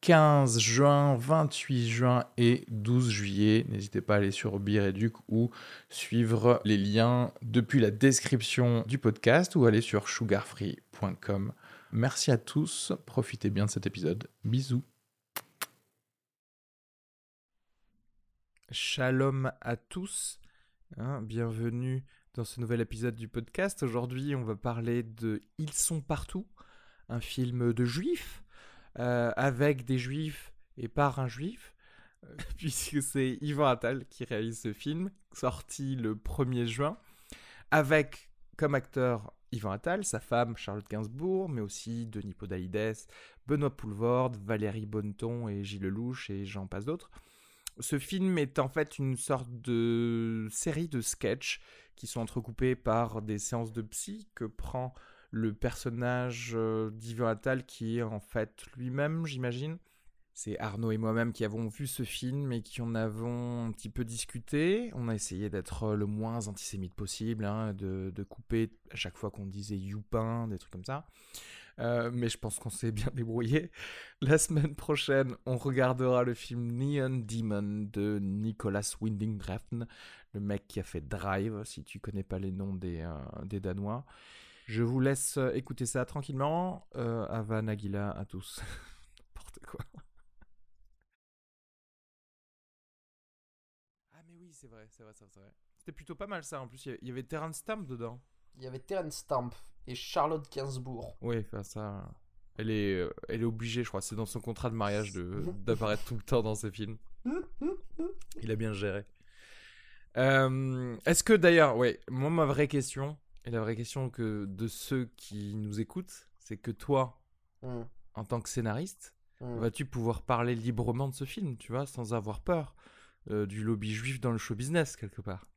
15 juin, 28 juin et 12 juillet. N'hésitez pas à aller sur Bireduc ou suivre les liens depuis la description du podcast ou aller sur sugarfree.com. Merci à tous, profitez bien de cet épisode. Bisous. Shalom à tous, hein, bienvenue dans ce nouvel épisode du podcast. Aujourd'hui, on va parler de Ils sont partout, un film de juifs euh, avec des juifs et par un juif, euh, puisque c'est Yvan Attal qui réalise ce film, sorti le 1er juin, avec comme acteur Yvan Attal, sa femme Charlotte Gainsbourg, mais aussi Denis Podalides, Benoît Poulvorde, Valérie Bonneton et Gilles Lelouch et j'en passe d'autres. Ce film est en fait une sorte de série de sketchs qui sont entrecoupés par des séances de psy que prend le personnage euh, Attal qui est en fait lui-même, j'imagine. C'est Arnaud et moi-même qui avons vu ce film et qui en avons un petit peu discuté. On a essayé d'être euh, le moins antisémite possible, hein, de, couper à chaque fois qu'on disait Youpin, des trucs comme ça. Euh, mais je pense qu'on s'est bien débrouillé. La semaine prochaine, on regardera le film Neon Demon de Nicolas Winding Refn, le mec qui a fait Drive, si tu connais pas les noms des, des Danois. Je vous laisse euh, écouter ça tranquillement. Euh, Ava Nagila à tous. N'importe quoi. Ah mais oui, c'est vrai, c'est vrai, c'est vrai. C'était plutôt pas mal ça. En plus, il y avait Terence Stamp dedans. Il y avait Terence Stamp et Charlotte Gainsbourg. Oui, enfin ça. Elle est, euh, elle est obligée, je crois. C'est dans son contrat de mariage de d'apparaître tout le temps dans ce film. Il a bien géré. Est-ce que d'ailleurs, ouais, moi ma vraie question, et la vraie question que de ceux qui nous écoutent, c'est que toi, hmm. en tant que scénariste, hmm. vas-tu pouvoir parler librement de ce film, tu vois, sans avoir peur euh, du lobby juif dans le show business quelque part?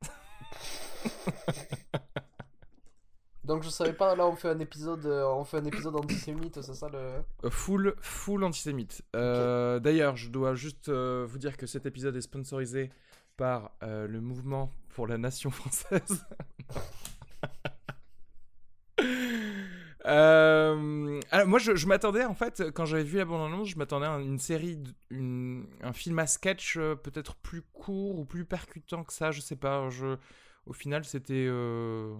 Donc je savais pas, là on fait un épisode, euh, on fait un épisode antisémite, c'est ça le euh, Full, full antisémite. D'ailleurs, je dois juste vous dire que cet épisode est sponsorisé par le mouvement pour la nation française. Euh, moi, je, m'attendais en fait, quand j'avais vu la bande-annonce, je m'attendais à une série, un film à sketch euh, peut-être plus court ou plus percutant que ça, je sais pas. Au final, c'était. Euh,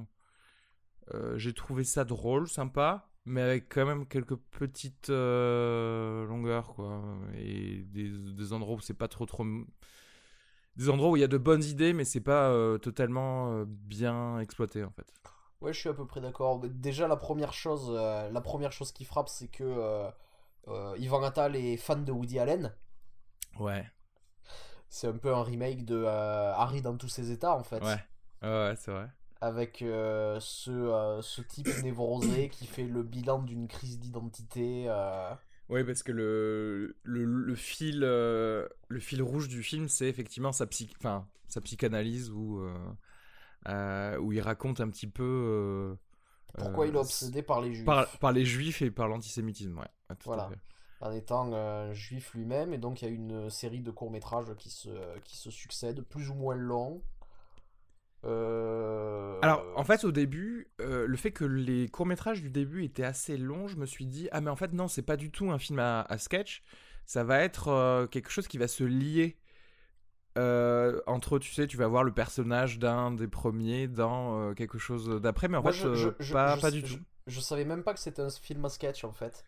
j'ai trouvé ça drôle, sympa, mais avec quand même quelques petites longueurs, quoi. Et des, des endroits où c'est pas trop trop. Des endroits où il y a de bonnes idées, mais c'est pas totalement bien exploité en fait. Ouais, je suis à peu près d'accord. Déjà, la première chose, euh, la première chose qui frappe, c'est que euh, euh, Ivan Attal est fan de Woody Allen. Ouais. C'est un peu un remake de Harry dans tous ses états, en fait. Ouais, ouais, c'est vrai. Avec ce, ce type névrosé qui fait le bilan d'une crise d'identité. Oui, parce que le, le, le fil, le fil rouge du film, c'est effectivement sa, psy, sa psychanalyse ou euh, où il raconte un petit peu. Euh, Pourquoi il est euh, obsédé par les juifs par, les juifs et par l'antisémitisme, ouais. voilà. En étant juif lui-même, et donc il y a une série de courts-métrages qui se, qui se succèdent, plus ou moins longs. Alors, en fait, au début, le fait que les courts-métrages du début étaient assez longs, je me suis dit, ah, mais en fait, non, c'est pas du tout un film à, à sketch, ça va être quelque chose qui va se lier euh, entre tu sais, tu vas voir le personnage d'un des premiers dans euh, quelque chose d'après, mais en fait, euh, pas, pas du tout. Je, savais même pas que c'était un film à sketch en fait.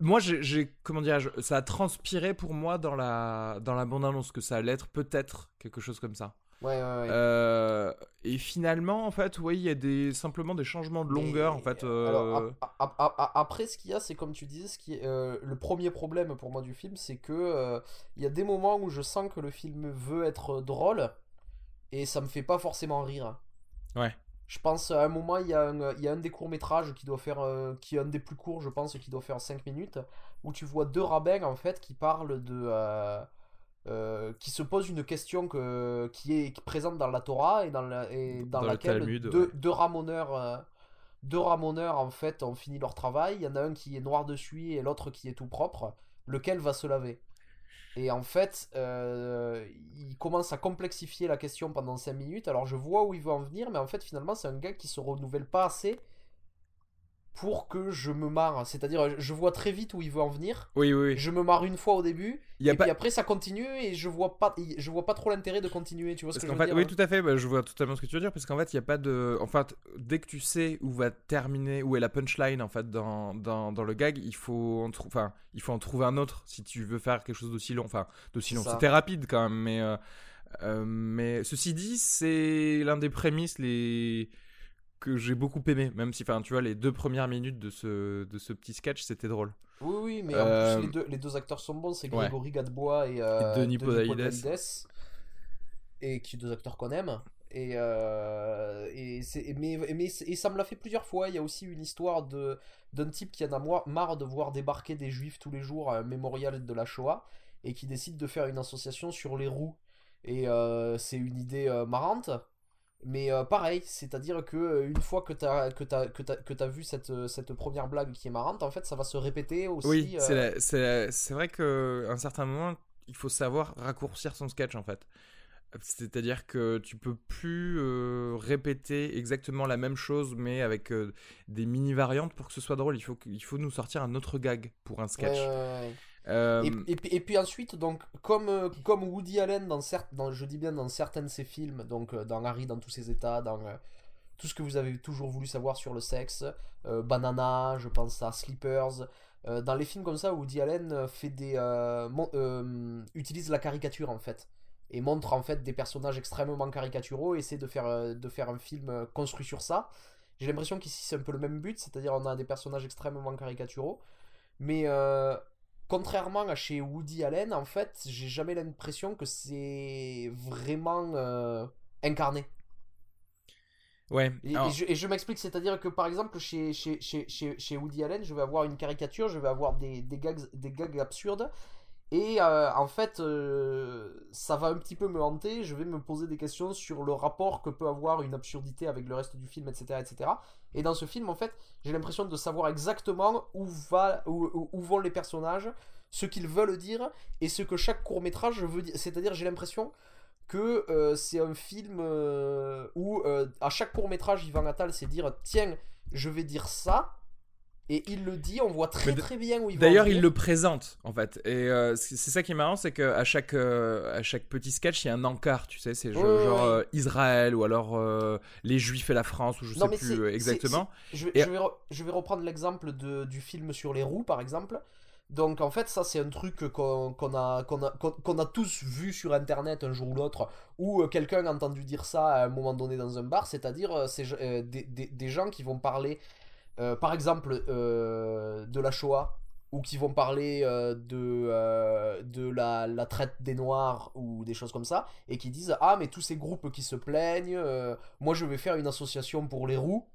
moi, j'ai, comment dire, ça a transpiré pour moi dans la, dans la bande-annonce que ça allait être peut-être quelque chose comme ça. Ouais, ouais, ouais. Euh, et finalement, en fait, oui, il y a des, simplement des changements de longueur, en fait. Euh. après, ce qu'il y a, c'est comme tu disais, ce qui euh, le premier problème pour moi du film, c'est que il y a des moments où je sens que le film veut être drôle et ça me fait pas forcément rire. Ouais. Je pense à un moment, il y a un, il y a un des courts-métrages qui doit faire, qui est un des plus courts, je pense, qui doit faire 5 minutes, où tu vois deux rabbins, en fait, qui parlent de euh, qui se pose une question que, qui est présente dans la Torah et dans, la, et dans, Dans le laquelle Talmud, deux, ouais. deux ramoneurs, euh, deux ramoneurs en fait ont fini leur travail. Il y en a un qui est noir de suie et l'autre qui est tout propre. Lequel va se laver? Et en fait, euh, il commence à complexifier la question pendant 5 minutes. Alors je vois où il veut en venir, mais en fait finalement c'est un gars qui se renouvelle pas assez pour que je me marre. C'est-à-dire je vois très vite où il veut en venir. Oui, oui, oui. Je me marre une fois au début, Il y a et pas... puis après ça continue et je vois pas, je vois pas trop l'intérêt de continuer. Tu vois ce Parce que je veux fait, dire? oui, hein tout à fait. bah, je vois totalement ce que tu veux dire. Parce qu'en fait, il n'y a pas de. En fait, dès que tu sais où va terminer, où est la punchline en fait dans, dans, dans le gag, il faut en trou- enfin, il faut en trouver un autre si tu veux faire quelque chose d'aussi long. Enfin, d'aussi long. C'était rapide quand même, mais euh, euh, mais ceci dit, c'est l'un des prémices les que j'ai beaucoup aimé. Même si, enfin, tu vois, les deux premières minutes de ce de ce petit sketch, c'était drôle. Oui, oui, mais Euh, en plus les deux, les deux acteurs sont bons, c'est ouais. Grégory Gadebois et, euh, Et Denis Podalides. Et qui deux acteurs qu'on aime. Et, euh, et mais, mais et ça me l'a fait plusieurs fois. Il y a aussi une histoire d'un type qui en a marre de voir débarquer des juifs tous les jours à un mémorial de la Shoah et qui décide de faire une association sur les roues. Et euh, c'est une idée euh, marrante. Mais euh, pareil, c'est-à-dire que euh, une fois que tu as, que t'as, que t'as, que t'as vu cette, euh, cette première blague qui est marrante, en fait, ça va se répéter aussi. Oui, euh, c'est vrai qu'à un certain moment, il faut savoir raccourcir son sketch en fait. C'est-à-dire que tu peux plus euh, répéter exactement la même chose, mais avec des mini variantes pour que ce soit drôle. Il faut, que- il faut nous sortir un autre gag pour un sketch. Ouais, ouais, ouais. Euh, Et, puis- ensuite, donc, comme, euh, comme Woody Allen, dans, dans, je dis bien dans certains de ses films, donc euh, dans Harry dans tous ses états, dans tout ce que vous avez toujours voulu savoir sur le sexe, Banana, je pense à Sleepers, euh, dans les films comme ça, Woody Allen fait des, utilise la caricature en fait. Et montre en fait des personnages extrêmement caricaturaux, et essaie de faire, de faire un film construit sur ça. J'ai l'impression qu'ici c'est un peu le même but, c'est-à-dire on a des personnages extrêmement caricaturaux. Mais contrairement à chez Woody Allen, en fait, j'ai jamais l'impression que c'est vraiment euh, incarné. ouais. Et, Alors, et je, et je m'explique, c'est-à-dire que par exemple, chez, chez, chez, chez, chez Woody Allen, je vais avoir une caricature, je vais avoir des, des, gags, des gags absurdes. Et euh, en fait, euh, ça va un petit peu me hanter. Je vais me poser des questions sur le rapport que peut avoir une absurdité avec le reste du film, etc. etc. Et dans ce film, en fait, j'ai l'impression de savoir exactement où, va, où, vont les personnages, ce qu'ils veulent dire et ce que chaque court métrage veut dire. C'est-à-dire, j'ai l'impression que euh, c'est un film euh, où euh, à chaque court métrage, Yvan Attal c'est dire tiens, je vais dire ça. Et il le dit, on voit très très bien où il va. D'ailleurs, il le présente en fait. Et euh, c'est ça qui est marrant, c'est qu'à chaque, euh, à chaque petit sketch, il y a un encart, tu sais. C'est genre, ouais. euh, Israël ou alors les Juifs et la France, ou je Non, sais plus exactement. Je vais, Et- je vais, re- je vais reprendre l'exemple du film sur les roues, par exemple. Donc, en fait, ça, c'est un truc qu'on qu'on a, qu'on a, qu'on a tous vu sur Internet un jour ou l'autre, euh, quelqu'un a entendu dire ça à un moment donné dans un bar, c'est-à-dire c'est, des, des- des gens qui vont parler, euh, par exemple, euh, de la Shoah, ou qui vont parler euh, de, la, la traite des Noirs, ou des choses comme ça, et qui disent Ah, mais tous ces groupes qui se plaignent, moi je vais faire une association pour les roues.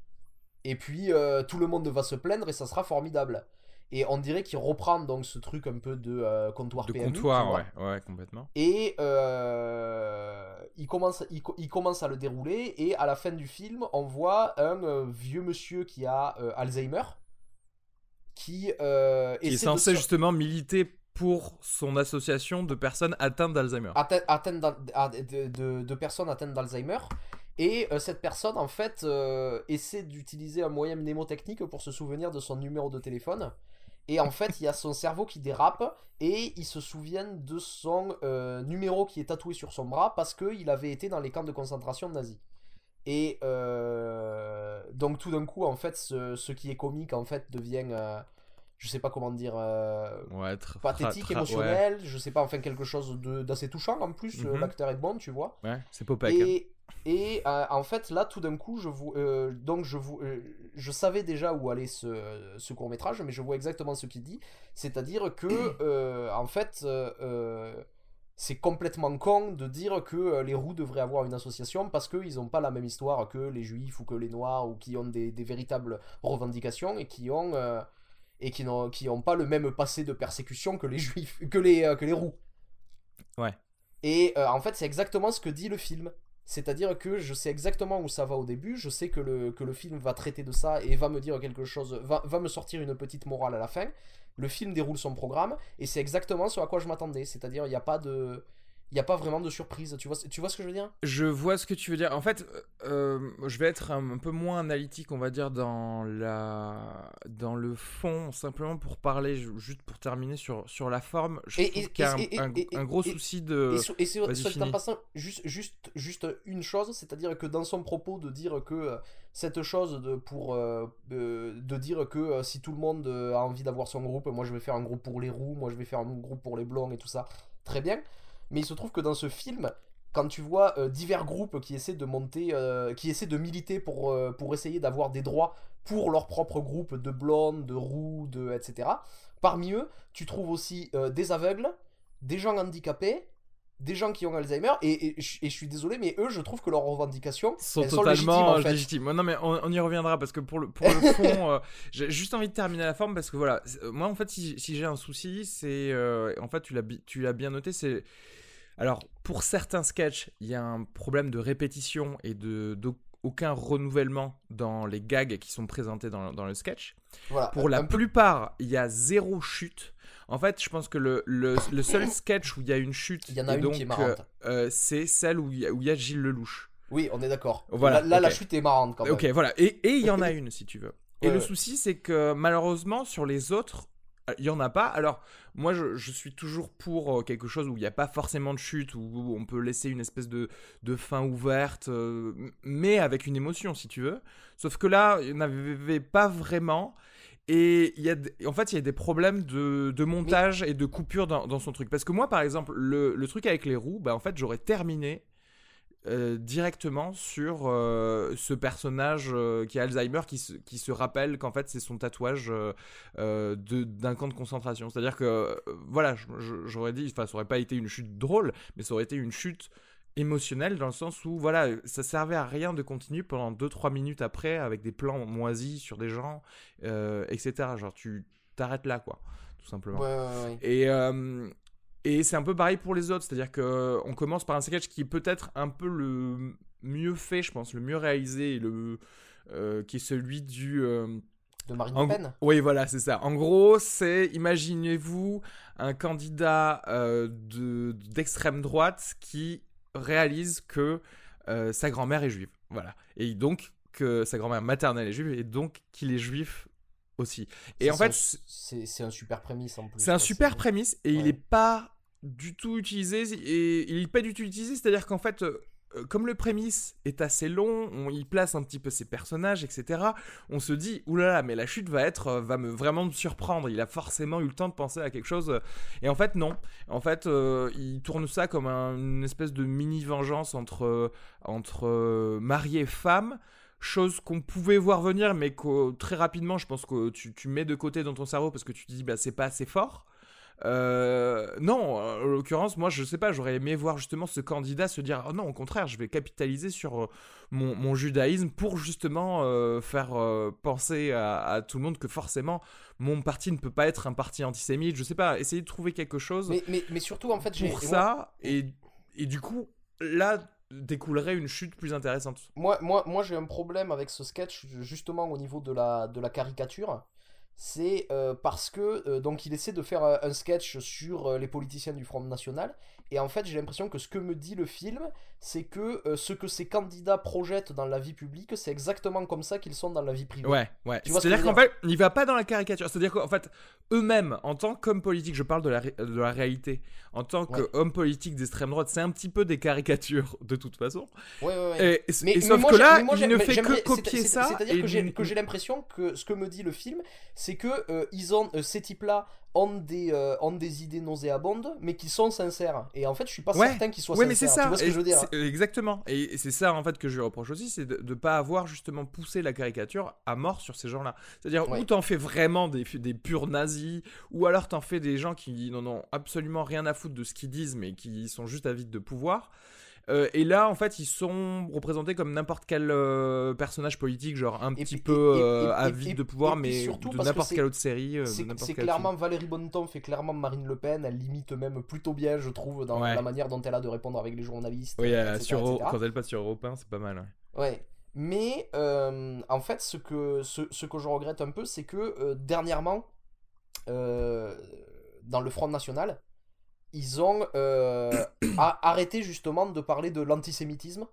Et puis tout le monde va se plaindre et ça sera formidable. Et on dirait qu'il reprend donc ce truc un peu de euh, comptoir De PMU, comptoir, ouais, ouais, complètement. Et euh, il, commence, il, co- il commence à le dérouler et à la fin du film, on voit un euh, vieux monsieur qui a euh, Alzheimer, qui, Qui est de censé se- justement militer pour son association de personnes atteintes d'Alzheimer. atte- atteinte d'al- à- de, de- de personnes atteintes d'Alzheimer. Et euh, cette personne, en fait, euh, essaie d'utiliser un moyen mnémotechnique pour se souvenir de son numéro de téléphone. Et en fait, il y a son cerveau qui dérape et il se souvient de son euh, numéro qui est tatoué sur son bras parce qu'il avait été dans les camps de concentration nazis. Et euh, donc tout d'un coup, en fait, ce, ce qui est comique, en fait, devient, euh, je sais pas comment dire, euh, Ouais, pathétique, émotionnel, je sais pas, enfin quelque chose d'assez touchant en plus, euh, Mhm. l'acteur est bon, tu vois. Ouais, ouais, c'est Popek. hein. Et, et euh, en fait, là, tout d'un coup, je vous, euh, donc je vous, euh, je savais déjà où allait ce, ce court métrage, mais je vois exactement ce qu'il dit, c'est-à-dire que, en fait, c'est complètement con de dire que les roux devraient avoir une association parce qu'ils n'ont pas la même histoire que les juifs ou que les noirs ou qui ont des, des véritables revendications et qui ont et qui n'ont qui ont pas le même passé de persécution que les juifs que les que les roux. Ouais. Et en fait, c'est exactement ce que dit le film. C'est-à-dire que je sais exactement où ça va au début, je sais que le, que le film va traiter de ça et va me dire quelque chose, va, va me sortir une petite morale à la fin. Le film déroule son programme et c'est exactement ce à quoi je m'attendais. C'est-à-dire, il n'y a pas de il n'y a pas vraiment de surprise. Tu vois, tu vois ce que je veux dire? Je vois ce que tu veux dire. En fait, euh, je vais être un, peu moins analytique, on va dire, dans, la... dans le fond, simplement pour parler, juste pour terminer sur, sur la forme. Je trouve qu'il y a un, un, gros souci de. Et, et sur, en passant, juste, juste, juste une chose, c'est-à-dire que dans son propos de dire que euh, cette chose de, pour, euh, de dire que si tout le monde a envie d'avoir son groupe, moi je vais faire un groupe pour les roues, moi je vais faire un groupe pour les blonds et tout ça, très bien. Mais il se trouve que dans ce film, quand tu vois euh, divers groupes qui essaient de monter, euh, qui essaient de militer pour, euh, pour essayer d'avoir des droits pour leur propre groupe de blondes, de roux, de etc. Parmi eux, tu trouves aussi des aveugles, des gens handicapés, des gens qui ont Alzheimer et, et, je suis désolé mais eux je trouve que leurs revendications sont totalement légitimes, Non mais on, y reviendra parce que pour le, pour le fond j'ai juste envie de terminer la forme parce que voilà moi en fait si, si j'ai un souci c'est en fait tu l'as bien noté c'est alors, pour certains sketchs, il y a un problème de répétition et de, aucun renouvellement dans les gags qui sont présentés dans, le sketch. pour la plupart, il y a zéro chute. En fait, je pense que le, seul sketch où il y a une chute, il y en a une qui est marrante. Euh, c'est celle où il y, a, Gilles Lelouch. Oui, on est d'accord. Voilà, là, la chute est marrante quand même. Ok, voilà. Et il y en a une, si tu veux. Et le souci, c'est que malheureusement, sur les autres, il n'y en a pas. Alors, moi, je, suis toujours pour euh, quelque chose où il n'y a pas forcément de chute, où on peut laisser une espèce de, fin ouverte, euh, mais avec une émotion, si tu veux. Sauf que là, il n'y en avait pas vraiment. Et il y a, en fait, il y a des problèmes de, montage et de coupure dans, son truc. Parce que moi, par exemple, le, le truc avec les roues, bah, en fait, j'aurais terminé euh, directement sur euh, ce personnage euh, qui a Alzheimer qui se, qui se rappelle qu'en fait c'est son tatouage d'un camp de concentration. C'est-à-dire que voilà, j'aurais dit, enfin ça aurait pas été une chute drôle, mais ça aurait été une chute émotionnelle dans le sens où voilà, ça servait à rien de continuer pendant 2-3 minutes après avec des plans moisis sur des gens, etc. Genre tu t'arrêtes là quoi, tout simplement. Et et c'est un peu pareil pour les autres, c'est-à-dire qu'on commence par un sketch qui est peut-être un peu le mieux fait, je pense, le mieux réalisé, le, euh, qui est celui du... Euh, de Marine Le Pen Oui, voilà, c'est ça. En gros, c'est, imaginez-vous, un candidat euh, d'extrême droite qui réalise que sa grand-mère est juive. Voilà. Et donc, que sa grand-mère maternelle est juive, et donc qu'il est juif aussi. Et en fait, c'est un super prémisse en plus. C'est un super prémisse et il est pas du tout utilisé et il n'est pas du tout utilisé, c'est-à-dire qu'en fait, euh, comme le prémisse est assez long, on y place un petit peu ses personnages, etc. On se dit, oulala, mais la chute va être, euh, va me vraiment me surprendre. Il a forcément eu le temps de penser à quelque chose. Et en fait, non. En fait, euh, il tourne ça comme une espèce de mini vengeance entre entre mari et femme. Chose qu'on pouvait voir venir, mais que très rapidement, je pense que tu, tu mets de côté dans ton cerveau parce que tu te dis, bah, c'est pas assez fort. Euh, non, en l'occurrence, moi, je sais pas, j'aurais aimé voir justement ce candidat se dire, oh non, au contraire, je vais capitaliser sur euh, mon, judaïsme pour justement euh, faire penser à, tout le monde que forcément, mon parti ne peut pas être un parti antisémite. Je sais pas, essayer de trouver quelque chose. Mais, mais, surtout, en fait, pour ça, et, et du coup, là, découlerait une chute plus intéressante. Moi, moi, moi j'ai un problème avec ce sketch justement au niveau de la, de la caricature c'est euh, parce que euh, donc il essaie de faire euh, un sketch sur les politiciens du Front National et en fait j'ai l'impression que ce que me dit le film c'est que ce que ces candidats projettent dans la vie publique c'est exactement comme ça qu'ils sont dans la vie privée. Ouais, ouais. C'est-à-dire qu'en fait il va pas dans la caricature. C'est-à-dire qu'en fait eux-mêmes en tant qu'hommes politiques, je parle de la, de la réalité, en tant qu'hommes politiques d'extrême droite, c'est un petit peu des caricatures de toute façon. Ouais, ouais, ouais. Et, mais, sauf que là il ne fait que copier ça. C'est-à-dire que j'ai l'impression que ce que me dit le film c'est que euh, ils ont euh, ces types-là ont des euh, ont des idées nauséabondes, mais qui sont sincères. Et en fait, je suis pas certain qu'ils soient ouais, sincères. mais c'est ça. Tu vois ce que je veux dire Exactement. Et c'est ça en fait que je lui reproche aussi, c'est de ne pas avoir justement poussé la caricature à mort sur ces gens-là. C'est-à-dire ou t'en fais vraiment des des purs nazis, ou alors t'en fais des gens qui n'en ont absolument rien à foutre de ce qu'ils disent, mais qui sont juste avides de pouvoir. Euh, et là, en fait, ils sont représentés comme n'importe quel euh, personnage politique, genre un Et petit peu et- euh, avide de pouvoir, mais surtout de que n'importe quelle autre série. C'est clairement Valérie Bonneton fait clairement Marine Le Pen, elle limite même plutôt bien, je trouve, dans Ouais. la manière dont elle a de répondre avec les journalistes. Oui, etc., sur, etc. quand elle passe sur Europe 1, c'est pas mal. ouais. Ouais. Mais en fait, ce que, ce, ce que je regrette un peu, c'est que dernièrement, dans le Front National, ils ont euh, arrêté justement de parler de l'antisémitisme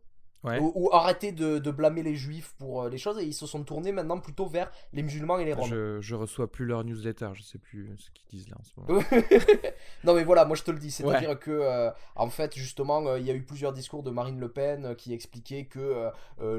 Ouais. ou, ou arrêté de, de blâmer les juifs pour euh, les choses et ils se sont tournés maintenant plutôt vers les musulmans et les roms. Je, je reçois plus leur newsletter, je sais plus ce qu'ils disent là en ce moment. non mais voilà, moi je te le dis, c'est-à-dire que euh, en fait justement euh, il y a eu plusieurs discours de Marine Le Pen euh, qui expliquaient que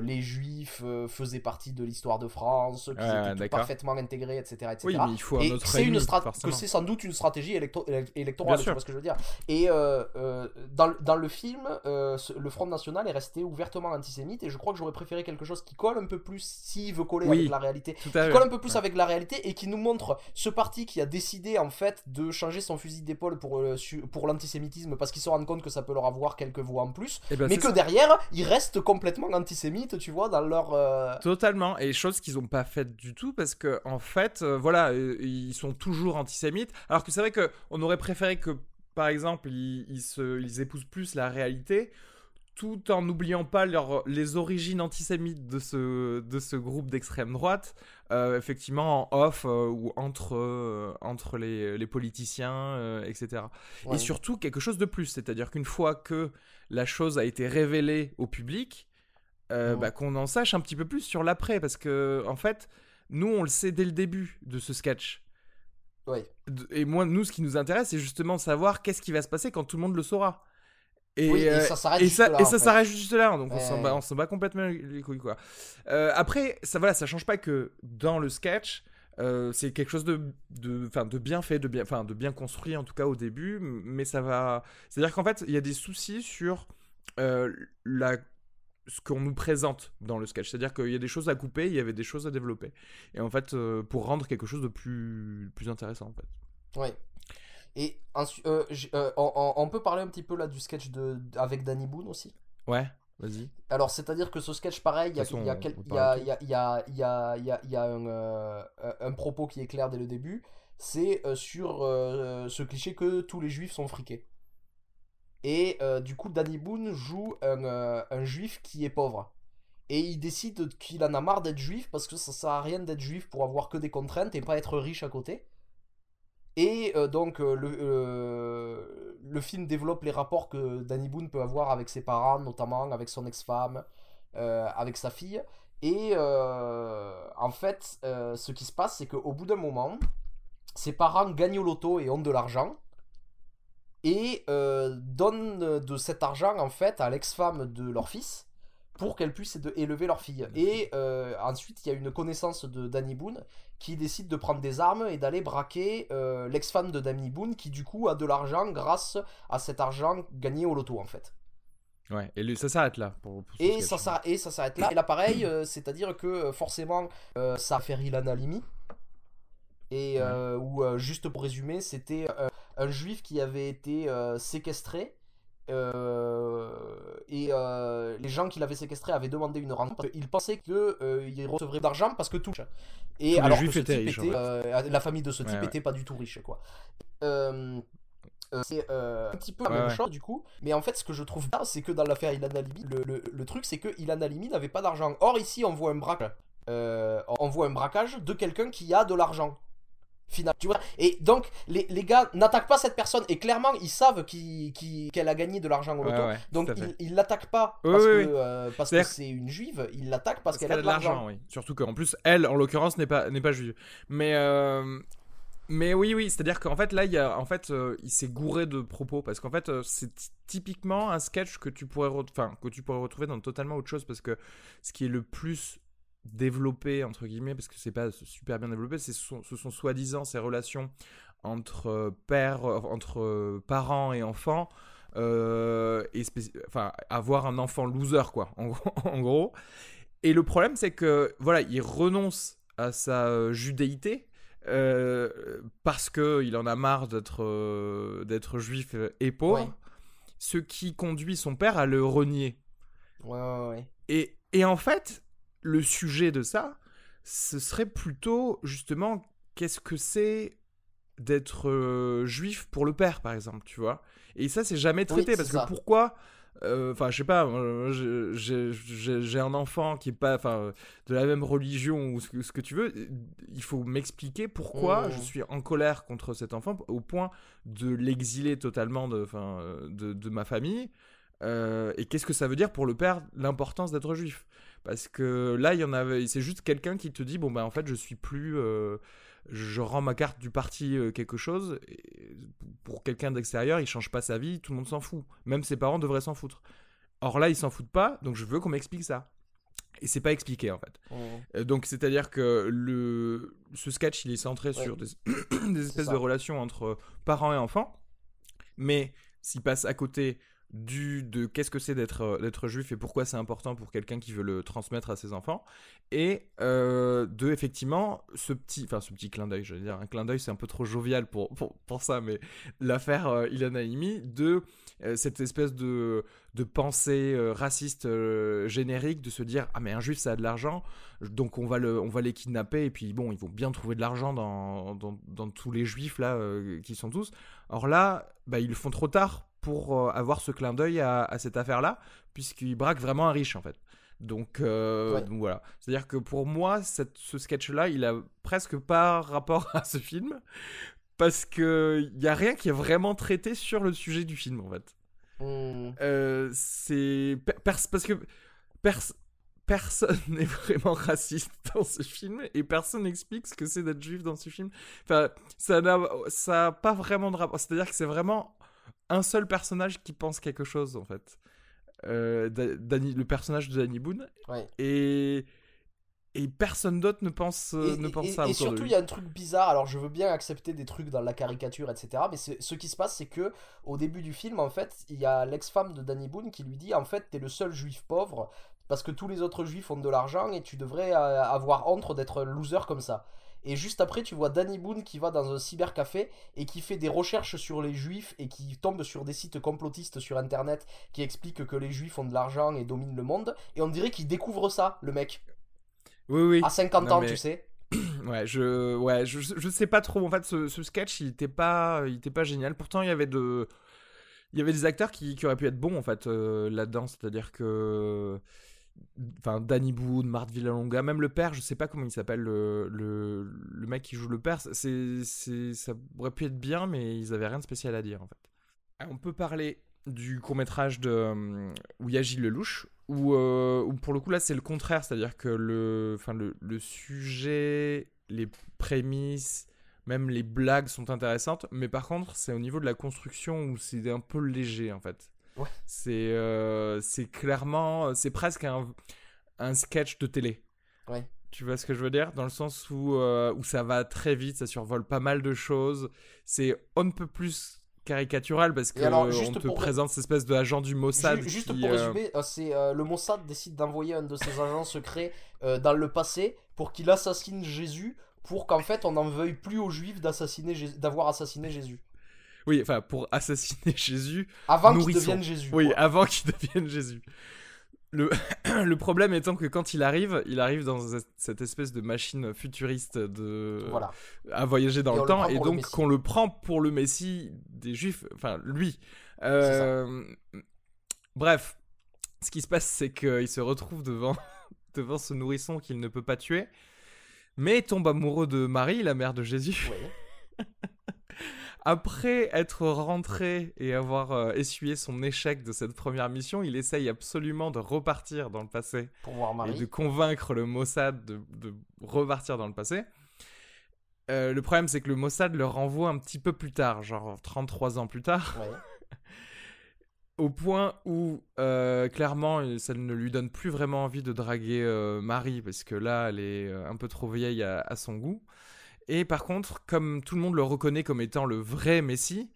les juifs faisaient partie de l'histoire de France, qu'ils étaient tout parfaitement intégrés, etc. etc. Oui, mais il faut un et autre c'est une ennemi, strat- que c'est sans doute une stratégie électo- élec- électorale, tu vois ce que je veux dire. Et dans, le- dans le film, le Front National est resté ouvertement antisémite et je crois que j'aurais préféré quelque chose qui colle un peu plus, s'il veut coller Oui. avec la réalité, qui colle un peu plus Ouais. avec la réalité et qui nous montre ce parti qui a décidé en fait de changer son fusil d'épaule pour, euh, pour l'antisémitisme parce qu'ils se rendent compte que ça peut leur avoir quelques voix en plus, Eh ben, mais que ça. derrière ils restent complètement antisémites, tu vois, dans leur. euh, Totalement, et chose qu'ils n'ont pas faite du tout parce que en fait, euh, voilà, ils sont toujours antisémites. Alors que c'est vrai que on aurait préféré que, par exemple, ils, ils se, ils épousent plus la réalité, tout en n'oubliant pas leur, les origines antisémites de ce, de ce groupe d'extrême droite, euh, effectivement en off euh, ou entre, euh, entre les, les politiciens, etc. ouais. Et surtout quelque chose de plus, c'est-à-dire qu'une fois que la chose a été révélée au public, bah, qu'on en sache un petit peu plus sur l'après, parce que en fait, nous on le sait dès le début de ce sketch. Ouais. Et moi, nous, ce qui nous intéresse, c'est justement savoir qu'est-ce qui va se passer quand tout le monde le saura. Et, Oui, et euh, ça s'arrête juste en fait. juste là, donc on s'en Ouais. bat, on s'en bat complètement les couilles quoi. Euh, après, ça voilà, ça change pas que dans le sketch, euh, c'est quelque chose de, de, de bien fait, de bien, de bien construit en tout cas au début, mais ça va, c'est-à-dire qu'en fait, il y a des soucis sur euh, la ce qu'on nous présente dans le sketch, c'est-à-dire qu'il y a des choses à couper, il y avait des choses à développer, et en fait, euh, pour rendre quelque chose de plus, plus intéressant en fait. Ouais. Et ensuite, euh, euh, on, peut parler un petit peu là du sketch de, avec Danny Boone aussi? Ouais, vas-y. Alors, c'est-à-dire que ce sketch, pareil, il y a, un, un propos qui est clair dès le début. C'est euh, sur ce cliché que tous les juifs sont friqués. Et du coup, Danny Boone joue un, un juif qui est pauvre. Et il décide qu'il en a marre d'être juif parce que ça sert à rien d'être juif pour avoir que des contraintes et pas être riche à côté. Et euh, donc euh, le, euh, le film développe les rapports que Danny Boone peut avoir avec ses parents, notamment avec son ex-femme, avec sa fille. Et en fait, ce qui se passe, c'est qu'au bout d'un moment, ses parents gagnent au loto et ont de l'argent. Et donnent de cet argent en fait à l'ex-femme de leur fils pour qu'elle puisse de- élever leur fille. Et euh, ensuite, il y a une connaissance de Danny Boone qui décide de prendre des armes et d'aller braquer euh, l'ex-femme de Danny Boone qui du coup a de l'argent grâce à cet argent gagné au loto en fait. Ouais, et lui, ça s'arrête là. Pour, pour Et ça, s'arrête- et ça s'arrête là. Et là pareil, euh, c'est-à-dire que forcément ça a fait Ilan Halimi. Et euh, où, juste pour résumer, c'était un juif qui avait été séquestré. Euh, et euh, les gens qui l'avaient séquestré avaient demandé une rançon parce qu'ils pensaient qu'il recevrait d'argent parce que tout. Et Tous alors que ce type riches, en était, euh, la famille de ce type ouais. était pas du tout riche quoi. Euh, euh, c'est euh, un petit peu la même chose du coup, mais en fait ce que je trouve bien c'est que dans l'affaire Ilan Halimi, le, le, le truc c'est que Ilan Halimi n'avait pas d'argent. Or ici on voit un braquage, euh, on voit un braquage de quelqu'un qui a de l'argent. Final, tu vois et donc les, les gars n'attaquent pas cette personne et clairement ils savent qu'elle a gagné de l'argent au Ouais, loto ouais, donc à fait. ils l'attaquent pas parce oui, que oui. euh, c'est une juive ils l'attaquent parce, Parce qu'elle a de l'argent oui. Surtout qu'en plus, elle, en l'occurrence, n'est pas, pas juive. Mais, euh, mais oui, oui, c'est-à-dire qu'en fait, là, il, y a, en fait, euh, il s'est gouré de propos. Parce qu'en fait, euh, c'est ty- typiquement un sketch que tu, pourrais enfin, que tu pourrais retrouver dans totalement autre chose. Parce que ce qui est le plus développé, entre guillemets, parce que c'est pas super bien développé, c'est ce sont, ce sont soi-disant ces relations entre euh, père, euh, entre euh, parents et enfants. euh, et enfin avoir un enfant loser quoi en gros, en gros. Et le problème, c'est que voilà, il renonce à sa judéité euh, parce que il en a marre d'être euh, d'être juif et pauvre. Ouais. ce qui conduit son père à le renier. Ouais, ouais, ouais. Et, et en fait, le sujet de ça, ce serait plutôt justement qu'est-ce que c'est d'être euh, juif pour le père, par exemple, tu vois? Et ça, c'est jamais traité Oui, parce que pourquoi euh, Enfin, je sais pas, j'ai un enfant qui est pas, de la même religion ou ce que, ce que tu veux. Il faut m'expliquer pourquoi je suis en colère contre cet enfant au point de l'exiler totalement de, euh, de, de ma famille. Euh, et qu'est-ce que ça veut dire pour le père l'importance d'être juif? Parce que là, il y en avait, c'est juste quelqu'un qui te dit bon ben en fait je suis plus, euh, je rends ma carte du parti euh, quelque chose. Et pour quelqu'un d'extérieur, il change pas sa vie, tout le monde s'en fout. Même ses parents devraient s'en foutre. Or là, ils s'en foutent pas, donc je veux qu'on m'explique ça. Et c'est pas expliqué en fait. Mhm. Euh, Donc c'est-à-dire que le ce sketch il est centré Ouais. sur des, des espèces de relations entre parents et enfants, mais s'il passe à côté du de qu'est-ce que c'est d'être euh, d'être juif et pourquoi c'est important pour quelqu'un qui veut le transmettre à ses enfants. Et euh, de effectivement ce petit enfin ce petit clin d'œil veux dire un clin d'œil c'est un peu trop jovial pour pour, pour ça mais l'affaire euh, de euh, cette espèce de de pensée raciste générique de se dire ah mais un juif ça a de l'argent donc on va le on va les kidnapper et puis bon ils vont bien trouver de l'argent dans, dans, dans tous les juifs là qui sont tous. Or là bah, ils le font trop tard pour euh, avoir ce clin d'œil à, à cette affaire là puisqu'ils braquent vraiment un riche en fait donc, euh, Ouais. donc voilà c'est à dire que pour moi cette, ce sketch là il a presque pas rapport à ce film parce que il y a rien qui est vraiment traité sur le sujet du film en fait Mhm. euh, c'est parce que pers- personne n'est vraiment raciste dans ce film et personne n'explique ce que c'est d'être juif dans ce film. Enfin, ça n'a ça a pas vraiment de rapport. C'est-à-dire que c'est vraiment un seul personnage qui pense quelque chose en fait. Euh, Da- Danny- le personnage de Danny Boone Ouais. et et personne d'autre ne pense euh, Et, ne pense et- ça et surtout, il y a un truc bizarre. Alors, je veux bien accepter des trucs dans la caricature, etc. Mais ce qui se passe, c'est que au début du film, en fait, il y a l'ex-femme de Danny Boone qui lui dit En fait, t'es le seul juif pauvre parce que tous les autres juifs ont de l'argent et tu devrais euh, avoir honte d'être loser comme ça. Et juste après, tu vois Danny Boone qui va dans un cybercafé et qui fait des recherches sur les juifs et qui tombe sur des sites complotistes sur internet qui expliquent que les juifs ont de l'argent et dominent le monde. Et on dirait qu'il découvre ça, le mec. Oui oui. À 50 Non, ans, mais- tu sais. Ouais, je, ouais, je, je sais pas trop. En fait, ce, ce sketch, il était pas, il était pas génial. Pourtant, il y avait de, il y avait des acteurs qui, qui auraient pu être bons en fait euh, là-dedans. C'est-à-dire que, enfin, Danny Boone, Marthe Villalonga, même le père, je sais pas comment il s'appelle le, le, mec qui joue le père. C'est, ça aurait pu être bien, mais ils avaient rien de spécial à dire en fait. Ah, On peut parler du court métrage de euh, Gilles Lelouch, où, euh, où pour le coup là c'est le contraire, c'est-à-dire que le, enfin le sujet, les prémices, même les blagues sont intéressantes, mais par contre c'est au niveau de la construction où c'est un peu léger en fait. Ouais. C'est euh, c'est clairement, c'est presque un, un sketch de télé. Ouais. Tu vois ce que je veux dire? Dans le sens où, euh, où ça va très vite, ça survole pas mal de choses. C'est on ne peut plus caricatural parce que alors, on te pour- présente cette espèce d'agent du Mossad. Ju- Juste qui, pour euh, résumer, euh, c'est euh, le Mossad décide d'envoyer un de ses agents secrets euh, dans le passé pour qu'il assassine Jésus pour qu'en fait on n'en veuille plus aux Juifs d'assassiner d'avoir assassiné Jésus. Oui, enfin pour assassiner Jésus. Avant qu'il devienne Jésus. Oui, quoi. avant qu'il devienne Jésus. Le, le problème étant que quand il arrive, il arrive dans cette espèce de machine futuriste de Voilà. à voyager dans Et le temps et donc qu'on le prend pour le Messie des Juifs, enfin lui. Euh, bref, ce qui se passe, c'est qu'il se retrouve devant devant ce nourrisson qu'il ne peut pas tuer, mais tombe amoureux de Marie, la mère de Jésus. Après être rentré et avoir euh, essuyé son échec de cette première mission, il essaye absolument de repartir dans le passé Pour voir et Marie. de convaincre le Mossad de, de repartir dans le passé. Euh, le problème, c'est que le Mossad le renvoie un petit peu plus tard, genre 33 ans plus tard, Ouais. au point où euh, clairement ça ne lui donne plus vraiment envie de draguer Marie, parce que là, elle est un peu trop vieille à, à son goût. Et par contre, comme tout le monde le reconnaît comme étant le vrai Messie,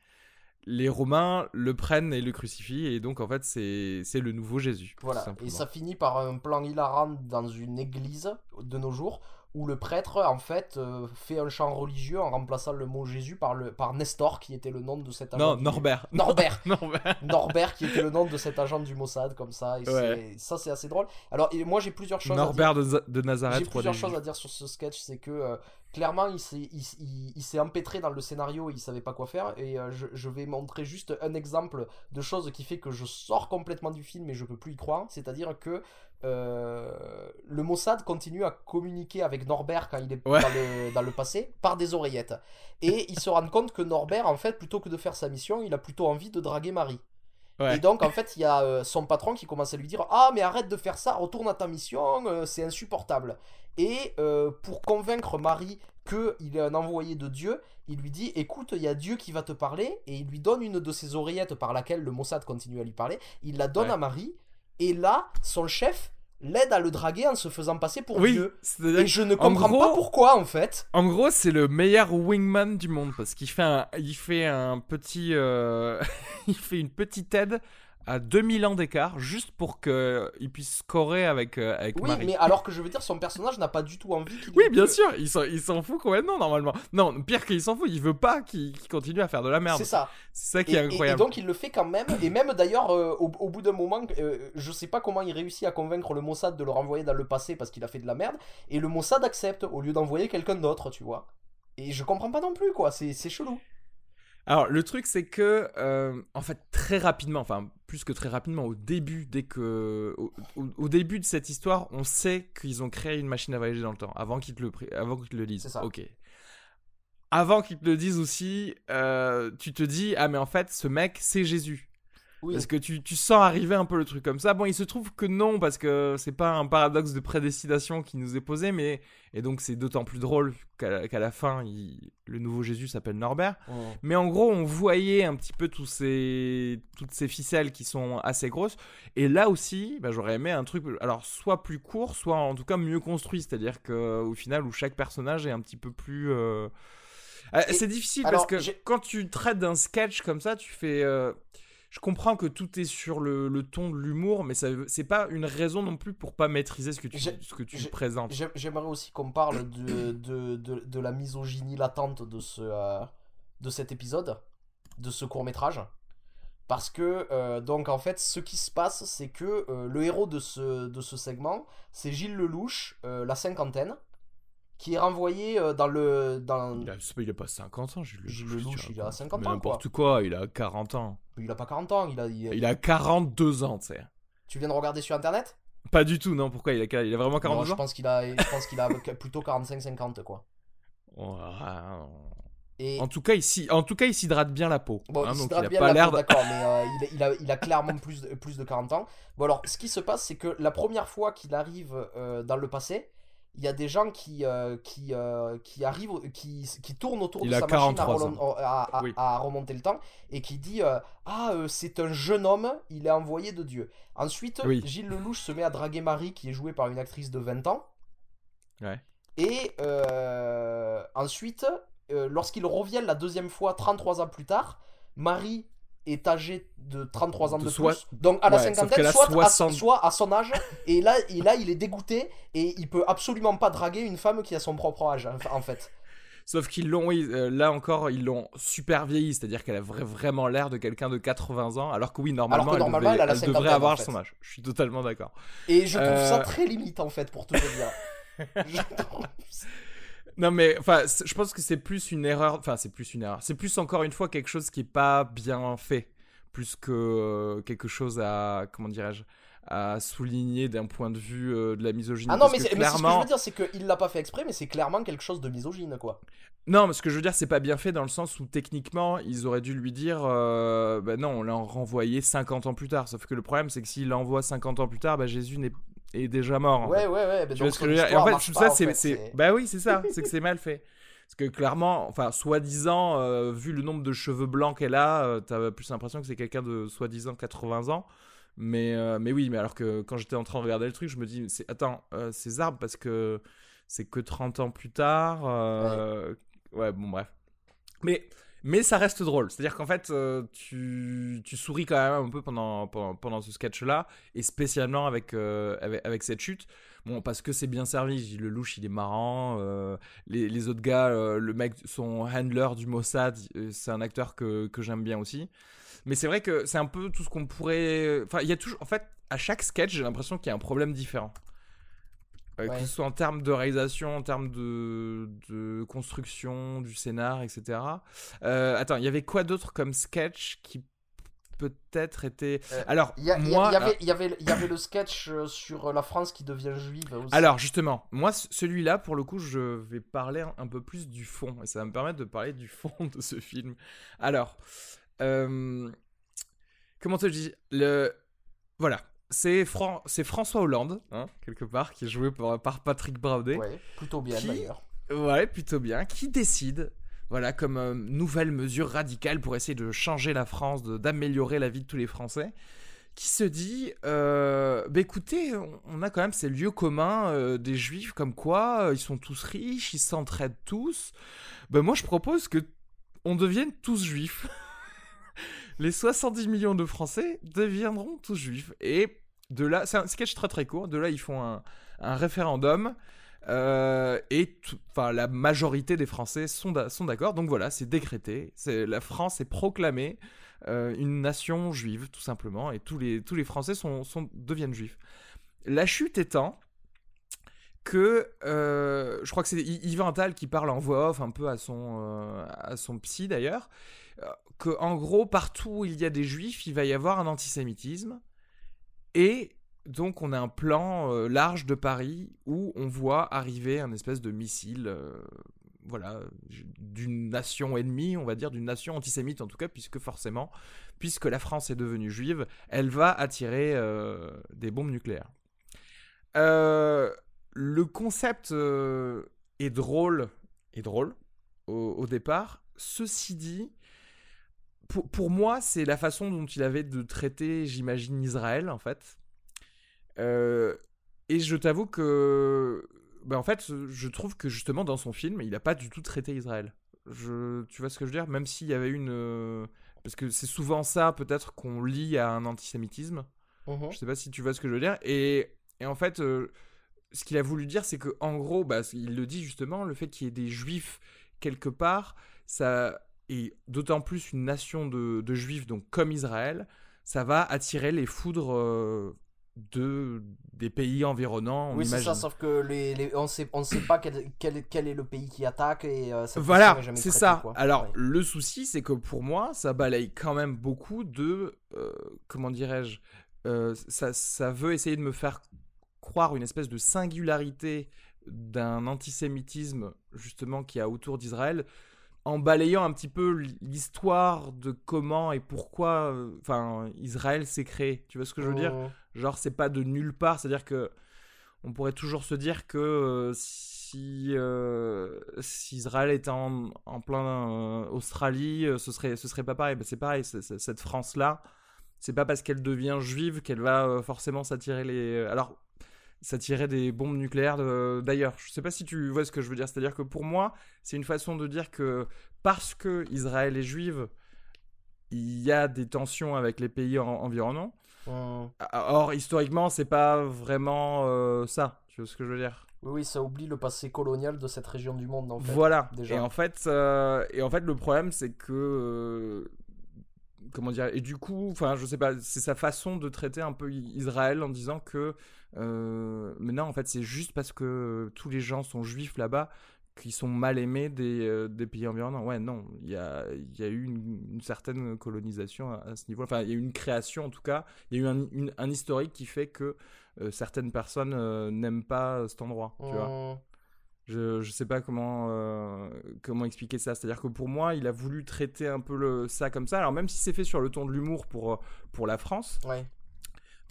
les Romains le prennent et le crucifient, et donc en fait, c'est c'est le nouveau Jésus. Voilà. Et ça finit par un plan hilarant dans une église de nos jours où le prêtre en fait euh, fait un chant religieux en remplaçant le mot Jésus par, le, par Nestor qui était le nom de cet agent. Non, Norbert. Norbert. Norbert. Norbert qui était le nom de cet agent du Mossad comme ça. Et Ouais. ça c'est assez drôle. Alors et moi j'ai plusieurs choses à dire. Norbert de, de Nazareth. J'ai plusieurs choses à dire sur ce sketch, c'est que euh, clairement il s'est il, il- il s'est empêtré dans le scénario, il savait pas quoi faire et euh, je, je vais montrer juste un exemple de chose qui fait que je sors complètement du film et je peux plus y croire, c'est-à-dire que euh, le Mossad continue à communiquer avec Norbert quand il est Ouais. dans, le, dans le passé par des oreillettes et il se rend compte que Norbert en fait plutôt que de faire sa mission, il a plutôt envie de draguer Marie. Ouais. Et donc, en fait, il y a euh, son patron qui commence à lui dire Ah, mais arrête de faire ça, retourne à ta mission, euh, c'est insupportable. Et pour convaincre Marie qu'il est un envoyé de Dieu, il lui dit Écoute, il y a Dieu qui va te parler. Et il lui donne une de ses oreillettes par laquelle le Mossad continue à lui parler. Il la donne Ouais. à Marie. Et là, son chef l'aide à le draguer en se faisant passer pour Oui, Dieu. Et je ne en comprends gros- pas pourquoi, en fait. En gros, c'est le meilleur wingman du monde parce qu'il fait un, il fait un petit, euh, il fait une petite aide à 2000 ans d'écart juste pour que il puisse scorer avec euh, avec Oui, Marie. mais alors que je veux dire, son personnage n'a pas du tout envie qu'il Oui, bien que- sûr, il s'en, il s'en fout complètement normalement. Non, pire qu'il s'en fout, il veut pas qu'il, qu'il continue à faire de la merde. C'est ça. C'est ça qui Et, est et- et incroyable. donc il le fait quand même, et même d'ailleurs euh, au, au bout d'un moment, euh, je sais pas comment il réussit à convaincre le Mossad de le renvoyer dans le passé parce qu'il a fait de la merde, et le Mossad accepte au lieu d'envoyer quelqu'un d'autre, tu vois. Et je comprends pas non plus quoi, c'est c'est chelou. Alors, le truc, c'est que, euh, en fait, très rapidement, enfin, plus que très rapidement, au début, dès que. Au, au- au début de cette histoire, on sait qu'ils ont créé une machine à voyager dans le temps, avant qu'ils te le, avant qu'ils le ça. Ok. Avant qu'ils te le disent aussi, euh, tu te dis, ah, mais en fait, ce mec, c'est Jésus. Oui. Parce que tu, tu sens arriver un peu le truc comme ça. Bon, il se trouve que non, parce que c'est pas un paradoxe de prédestination qui nous est posé, mais. Et donc, c'est d'autant plus drôle qu'à la, fin, il- le nouveau Jésus s'appelle Norbert. Mm. Mais en gros, on voyait un petit peu tous ces... toutes ces ficelles qui sont assez grosses. Et là aussi, bah, j'aurais aimé un truc, alors soit plus court, soit en tout cas mieux construit. C'est-à-dire qu'au final, où chaque personnage est un petit peu plus. euh, Et- c'est difficile alors, parce que quand tu traites d'un sketch comme ça, tu fais. euh, Je comprends que tout est sur le, le ton de l'humour, mais ça c'est pas une raison non plus pour pas maîtriser ce que tu, J'ai- ce que tu j'ai- présentes. J'aim- J'aimerais aussi qu'on parle de, de, de, de la misogynie latente de, ce, euh, de cet épisode, de ce court métrage. Parce que, euh, donc en fait, ce qui se passe, c'est que euh, le héros de ce, de ce segment, c'est Gilles Lelouch, euh, la cinquantaine, qui est renvoyé dans le. Dans... Il a, il a pas 50 ans, Gilles Gilles Lelouch, Lelouch, tu il a racontes. 50 Mais ans, N'importe quoi, il a 40 ans. Il a pas 40 ans, il a. il- Il a 42 ans, tu sais. Tu viens de regarder sur internet? Pas du tout, non. Pourquoi il a, il a vraiment Non, 42 je ans? pense qu'il a, je pense qu'il a plutôt 45-50, quoi. Et, En tout cas, en tout cas, il s'hydrate bien la peau. Bon, hein, il donc il a bien pas la l'air. d'accord, mais euh, il, il a, il a clairement plus de, plus de 40 ans. Bon, alors, ce qui se passe, c'est que la première fois qu'il arrive euh, dans le passé, il y a des gens qui, euh, qui, euh, qui arrivent, qui, qui tournent autour Il de a sa machine à, 43 relon- à- à- Oui. à remonter le temps et qui dit euh, Ah, euh, c'est un jeune homme, il est envoyé de Dieu. Ensuite, Oui. Gilles Lelouch se met à draguer Marie, qui est jouée par une actrice de 20 ans. Ouais. Et euh, ensuite, euh, lorsqu'ils reviennent la deuxième fois, 33 ans plus tard, Marie est âgée de 33 ans De plus. Donc à la Ouais, cinquantaine, soit, 60. à, soit à son âge. et, là, et là, il est dégoûté et il peut absolument pas draguer une femme qui a son propre âge, en- en fait. Sauf qu'ils l'ont, oui, euh, là encore, ils l'ont super vieilli, c'est-à-dire qu'elle a vra- vraiment l'air de quelqu'un de 80 ans, alors que oui, normalement, que elle, normalement, devait, elle a la elle devrait avoir en fait. son âge. Je suis totalement d'accord. Et je trouve ça Euh. très limite, en fait, pour tout te dire. Je trouve- Non mais enfin, je pense que c'est plus une erreur. Enfin, c'est plus une erreur. C'est plus encore une fois quelque chose qui est pas bien fait, plus que euh, quelque chose à comment dirais-je à souligner d'un point de vue euh, de la misogynie. Ah non, mais ce que je veux dire, c'est qu'il l'a pas fait exprès, mais c'est clairement quelque chose de misogyne, quoi. non, mais ce que je veux dire, c'est pas bien fait dans le sens où techniquement, ils auraient dû lui dire, euh, bah non, on l'a renvoyé 50 ans plus tard. Sauf que le problème, c'est que s'il l'envoie 50 ans plus tard, bah Jésus n'est est déjà mort. en Ouais, fait. ouais, ouais. mais Tu vois ce que je veux dire? Et en fait, tout ça, c'est, Bah oui, c'est ça. c'est que c'est mal fait. Parce que clairement, enfin, soi-disant, euh, vu le nombre de cheveux blancs qu'elle a, euh, t'as plus l'impression que c'est quelqu'un de soi-disant 80 ans. Mais, euh, mais oui, mais alors que quand j'étais en train de regarder le truc, je me dis, attends, c'est Zarb parce que c'est que 30 ans plus tard. ouais. bon, bref. Mais mais ça reste drôle. C'est-à-dire qu'en fait, euh, tu, tu, souris quand même un peu pendant, pendant, pendant ce sketch-là, et spécialement avec, euh, avec, avec, cette chute. Bon, parce que c'est bien servi. Le louche, il est marrant. Euh, les, les, autres gars, le mec, son handler du Mossad, c'est un acteur que, que j'aime bien aussi. Mais c'est vrai que c'est un peu tout ce qu'on pourrait. Enfin, il y a toujours. En fait, à chaque sketch, j'ai l'impression qu'il y a un problème différent. Euh, que ce soit en termes de réalisation, en termes de, de construction du scénar, etc. Euh, attends, il y avait quoi d'autre comme sketch qui peut-être était. Euh, alors, moi. Il y, avait, y avait le sketch sur la France qui devient juive aussi. Alors, justement, moi, celui-là, pour le coup, je vais parler un peu plus du fond. Et ça va me permettre de parler du fond de ce film. Alors. comment te dis le... Voilà, c'est François Hollande, hein, quelque part, qui est joué par, Patrick Braudet. Ouais, plutôt bien d'ailleurs. Ouais, plutôt bien. Qui décide, voilà, comme euh, nouvelle mesure radicale pour essayer de changer la France, d'améliorer la vie de tous les Français, qui se dit, euh, bah écoutez, on a quand même ces lieux communs euh, des Juifs, comme quoi ils sont tous riches, ils s'entraident tous. Ben moi, je propose que on devienne tous Juifs. les 70 millions de Français deviendront tous juifs. Et de là, c'est un sketch très très court. De là, ils font un, référendum. Euh, et enfin, la majorité des Français sont d'accord. Donc voilà, c'est décrété. La France est proclamée euh, une nation juive, tout simplement. Et tous les, tous les Français sont, sont deviennent juifs. La chute étant que euh, je crois que c'est Yvan Attal qui parle en voix off un peu à son, à son psy d'ailleurs que en gros partout où il y a des juifs, il va y avoir un antisémitisme et donc on a un plan euh, large de Paris où on voit arriver un espèce de missile euh, voilà d'une nation ennemie, on va dire d'une nation antisémite en tout cas puisque forcément puisque la France est devenue juive, elle va attirer euh, des bombes nucléaires. Le concept est drôle, est drôle au départ. Ceci dit, pour, moi, c'est la façon dont il avait de traiter, j'imagine, Israël, en fait. Euh, et je t'avoue que, bah, en fait, je trouve que justement dans son film, il n'a pas du tout traité Israël. Je, tu vois ce que je veux dire? Même s'il y avait une, euh, parce que c'est souvent ça, peut-être qu'on lie à un antisémitisme. Mhm. Je sais pas si tu vois ce que je veux dire. Et, et en fait, euh, ce qu'il a voulu dire, c'est que en gros, bah, il le dit justement, le fait qu'il y ait des juifs quelque part, ça et d'autant plus une nation de, juifs, donc comme Israël, ça va attirer les foudres euh, de, des pays environnants. oui, c'est ça, sauf que les, on sait, ne sait pas quel, quel, est le pays qui attaque. Et, euh, voilà, c'est ça. Alors, le souci, c'est que pour moi, ça balaye quand même beaucoup de. Euh, comment dirais-je ça, ça veut essayer de me faire croire une espèce de singularité d'un antisémitisme justement qui a autour d'Israël en balayant un petit peu l'histoire de comment et pourquoi euh, enfin Israël s'est créé. Tu vois ce que je veux dire? Oh. Genre c'est pas de nulle part, c'est-à-dire que on pourrait toujours se dire que euh, si, euh, si, Israël était en, en plein Australie, ce serait ce serait pas pareil. Ben, c'est pareil, cette France là, c'est pas parce qu'elle devient juive qu'elle va forcément s'attirer les. Alors ça tirait des bombes nucléaires d'ailleurs. Je sais pas si tu vois ce que je veux dire. C'est-à-dire que pour moi, c'est une façon de dire que parce que Israël est juive, il y a des tensions avec les pays environnants. Or, historiquement, c'est pas vraiment euh, ça. Tu vois ce que je veux dire? Oui, oui, ça oublie le passé colonial de cette région du monde, en fait. Voilà. Déjà. Et en fait, euh, et en fait, le problème, c'est que euh, comment dire et du coup enfin je sais pas c'est sa façon de traiter un peu Israël en disant que euh, mais non, en fait, c'est juste parce que tous les gens sont juifs là-bas qui sont mal aimés des, euh, pays environnants. Ouais, non, il y a, y a eu une, certaine colonisation à, ce niveau. Enfin, il y a eu une création en tout cas. Il y a eu un, historique qui fait que euh, certaines personnes n'aiment pas cet endroit. Tu vois mmh. Je, je sais pas comment, comment expliquer ça. C'est-à-dire que pour moi, il a voulu traiter un peu le, ça comme ça. Alors, même si c'est fait sur le ton de l'humour pour, pour la France, ouais.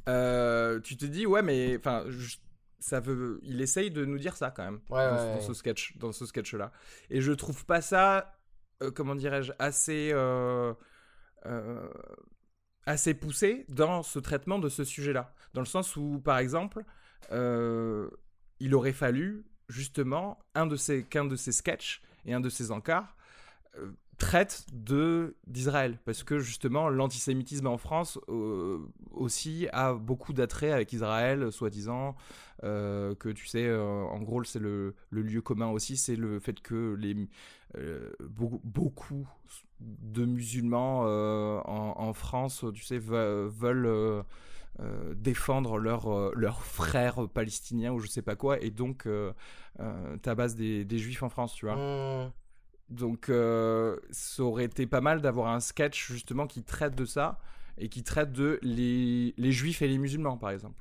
Euh, tu te dis ouais mais enfin ça veut il essaye de nous dire ça quand même dans, ce sketch dans ce sketch là et je trouve pas ça euh, comment dirais-je assez euh, assez poussé dans ce traitement de ce sujet là dans le sens où par exemple il aurait fallu justement un de qu'un de ces sketchs et un de ces encarts traite de d'Israël. Parce que justement l'antisémitisme en France euh, aussi a beaucoup d'attrait avec Israël soi-disant. Euh, que tu sais euh, en gros c'est le, le, lieu commun aussi c'est le fait que les beaucoup, beaucoup, de musulmans en, en, France tu sais veulent défendre leurs leur frères palestiniens ou je sais pas quoi et donc tabassent des, des juifs en France tu vois mmh. Donc, euh, ça aurait été pas mal d'avoir un sketch justement qui traite de ça et qui traite de les, les juifs et les musulmans, par exemple.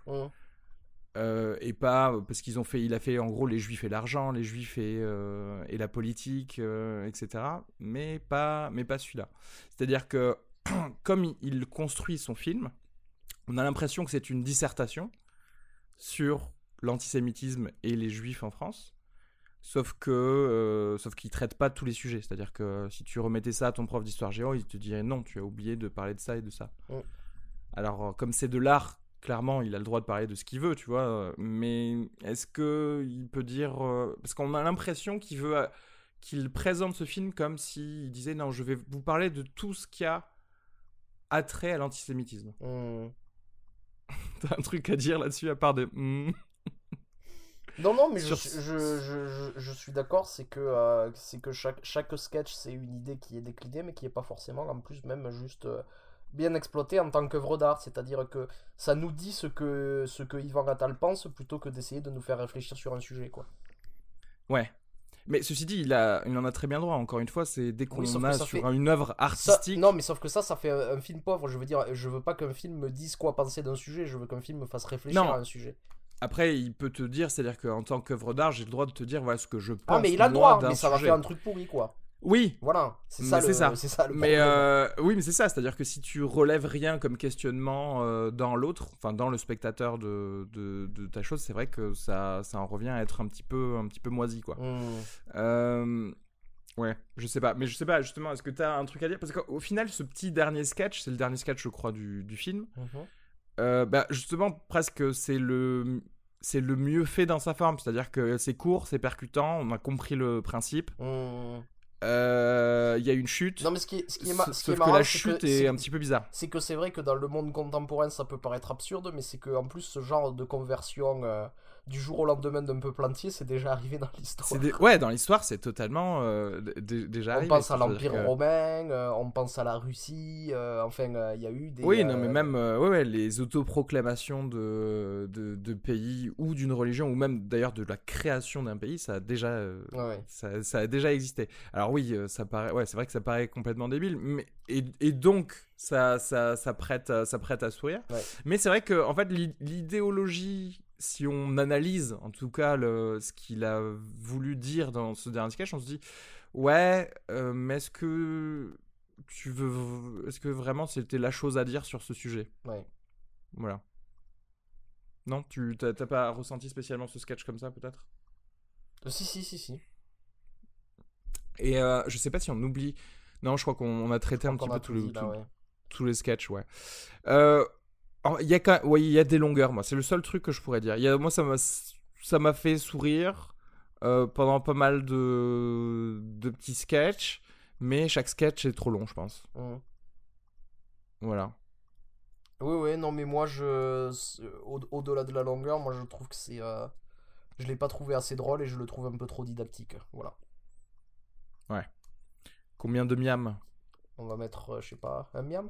Euh, et pas parce qu'ils ont fait, il a fait en gros les juifs et l'argent, les juifs et, euh, et la politique, etc. Mais pas, mais pas celui-là. C'est-à-dire que comme il construit son film, on a l'impression que c'est une dissertation sur l'antisémitisme et les juifs en France. Sauf que, euh, sauf qu'il traite pas tous les sujets. C'est-à-dire que si tu remettais ça à ton prof d'histoire géo, il te dirait non, tu as oublié de parler de ça et de ça. Mm. Alors, euh, comme c'est de l'art, clairement, il a le droit de parler de ce qu'il veut, tu vois. Euh, mais est-ce que il peut dire parce qu'on a l'impression qu'il veut qu'il présente ce film comme s'il disait non, je vais vous parler de tout ce qui a attrait à l'antisémitisme. Mm. T'as un truc à dire là-dessus à part de. Hmm non, non, mais je, je, je, suis d'accord, c'est que, euh, c'est que chaque, chaque sketch, c'est une idée qui est déclinée, mais qui n'est pas forcément, en plus, même juste euh, bien exploitée en tant qu'œuvre d'art. C'est-à-dire que ça nous dit ce que, ce que Yvan Attal pense, plutôt que d'essayer de nous faire réfléchir sur un sujet, quoi. Ouais. Mais ceci dit, il, a, il en a très bien droit. Encore une fois, c'est dès qu'on a sur une œuvre artistique. non, mais sauf que ça, ça fait un, film pauvre. Je veux dire, je veux pas qu'un film me dise quoi penser d'un sujet. Je veux qu'un film me fasse réfléchir à un sujet. Après, il peut te dire, c'est-à-dire qu'en tant qu'œuvre d'art, j'ai le droit de te dire voilà ce que je pense. Ah, mais il a le droit, mais ça va faire un truc pourri, quoi. Oui. Voilà, c'est ça, ça. ça. le mais euh, oui, mais c'est ça, c'est-à-dire que si tu relèves rien comme questionnement euh, dans l'autre, enfin dans le spectateur de, de, ta chose, c'est vrai que ça, ça en revient à être un petit peu, un petit peu moisi, quoi. Hmm. Euh, ouais, je sais pas, mais je sais pas justement, est-ce que tu as un truc à dire? Parce qu'au final, ce petit dernier sketch, c'est le dernier sketch, je crois, du, du film. Mhm. bah justement, presque c'est le c'est le mieux fait dans sa forme, c'est-à-dire que c'est court, c'est percutant, on a compris le principe. Mmh. Euh, il y a une chute. Non, mais ce qui est, ce qui est, sauf que la chute est, un petit peu bizarre. C'est que c'est vrai que dans le monde contemporain, ça peut paraître absurde, mais c'est que en plus, ce genre de conversion euh, du jour au lendemain d'un peuple entier, c'est déjà arrivé dans l'histoire. Ouais, dans l'histoire, c'est totalement euh, déjà arrivé. On pense à l'Empire romain, euh, on pense à la Russie, euh, enfin, il y a eu des... Oui, non, mais même ouais, ouais, les autoproclamations de, de, de pays ou d'une religion, ou même d'ailleurs de la création d'un pays, ça a déjà, Ça, ça, a déjà existé. Alors oui, ça paraît, ouais, c'est vrai que ça paraît complètement débile, mais et, et donc ça, ça, ça, prête, ça prête à sourire. Mais c'est vrai que en fait l'idéologie si on analyse en tout cas le, ce qu'il a voulu dire dans ce dernier sketch, on se dit ouais, euh, mais est-ce que tu veux, est-ce que vraiment c'était la chose à dire sur ce sujet? Ouais. Voilà. Non, tu t'as pas ressenti spécialement ce sketch comme ça peut-être? Euh, Si si si si. Et euh, je sais pas si on oublie. Non, je crois qu'on a traité un petit peu tous, tous les sketchs, ouais. Euh, il y, a il y a des longueurs, moi. C'est le seul truc que je pourrais dire. Il y a, moi, ça m'a, ça m'a fait sourire euh, pendant pas mal de, de petits sketchs. Mais chaque sketch est trop long, je pense. Mmh. Voilà. Oui, oui, non, mais moi, je, au, delà de la longueur, moi, je trouve que c'est. Euh, je l'ai pas trouvé assez drôle et je le trouve un peu trop didactique. Voilà. Ouais. Combien de miam On va mettre, euh, je sais pas, un miam?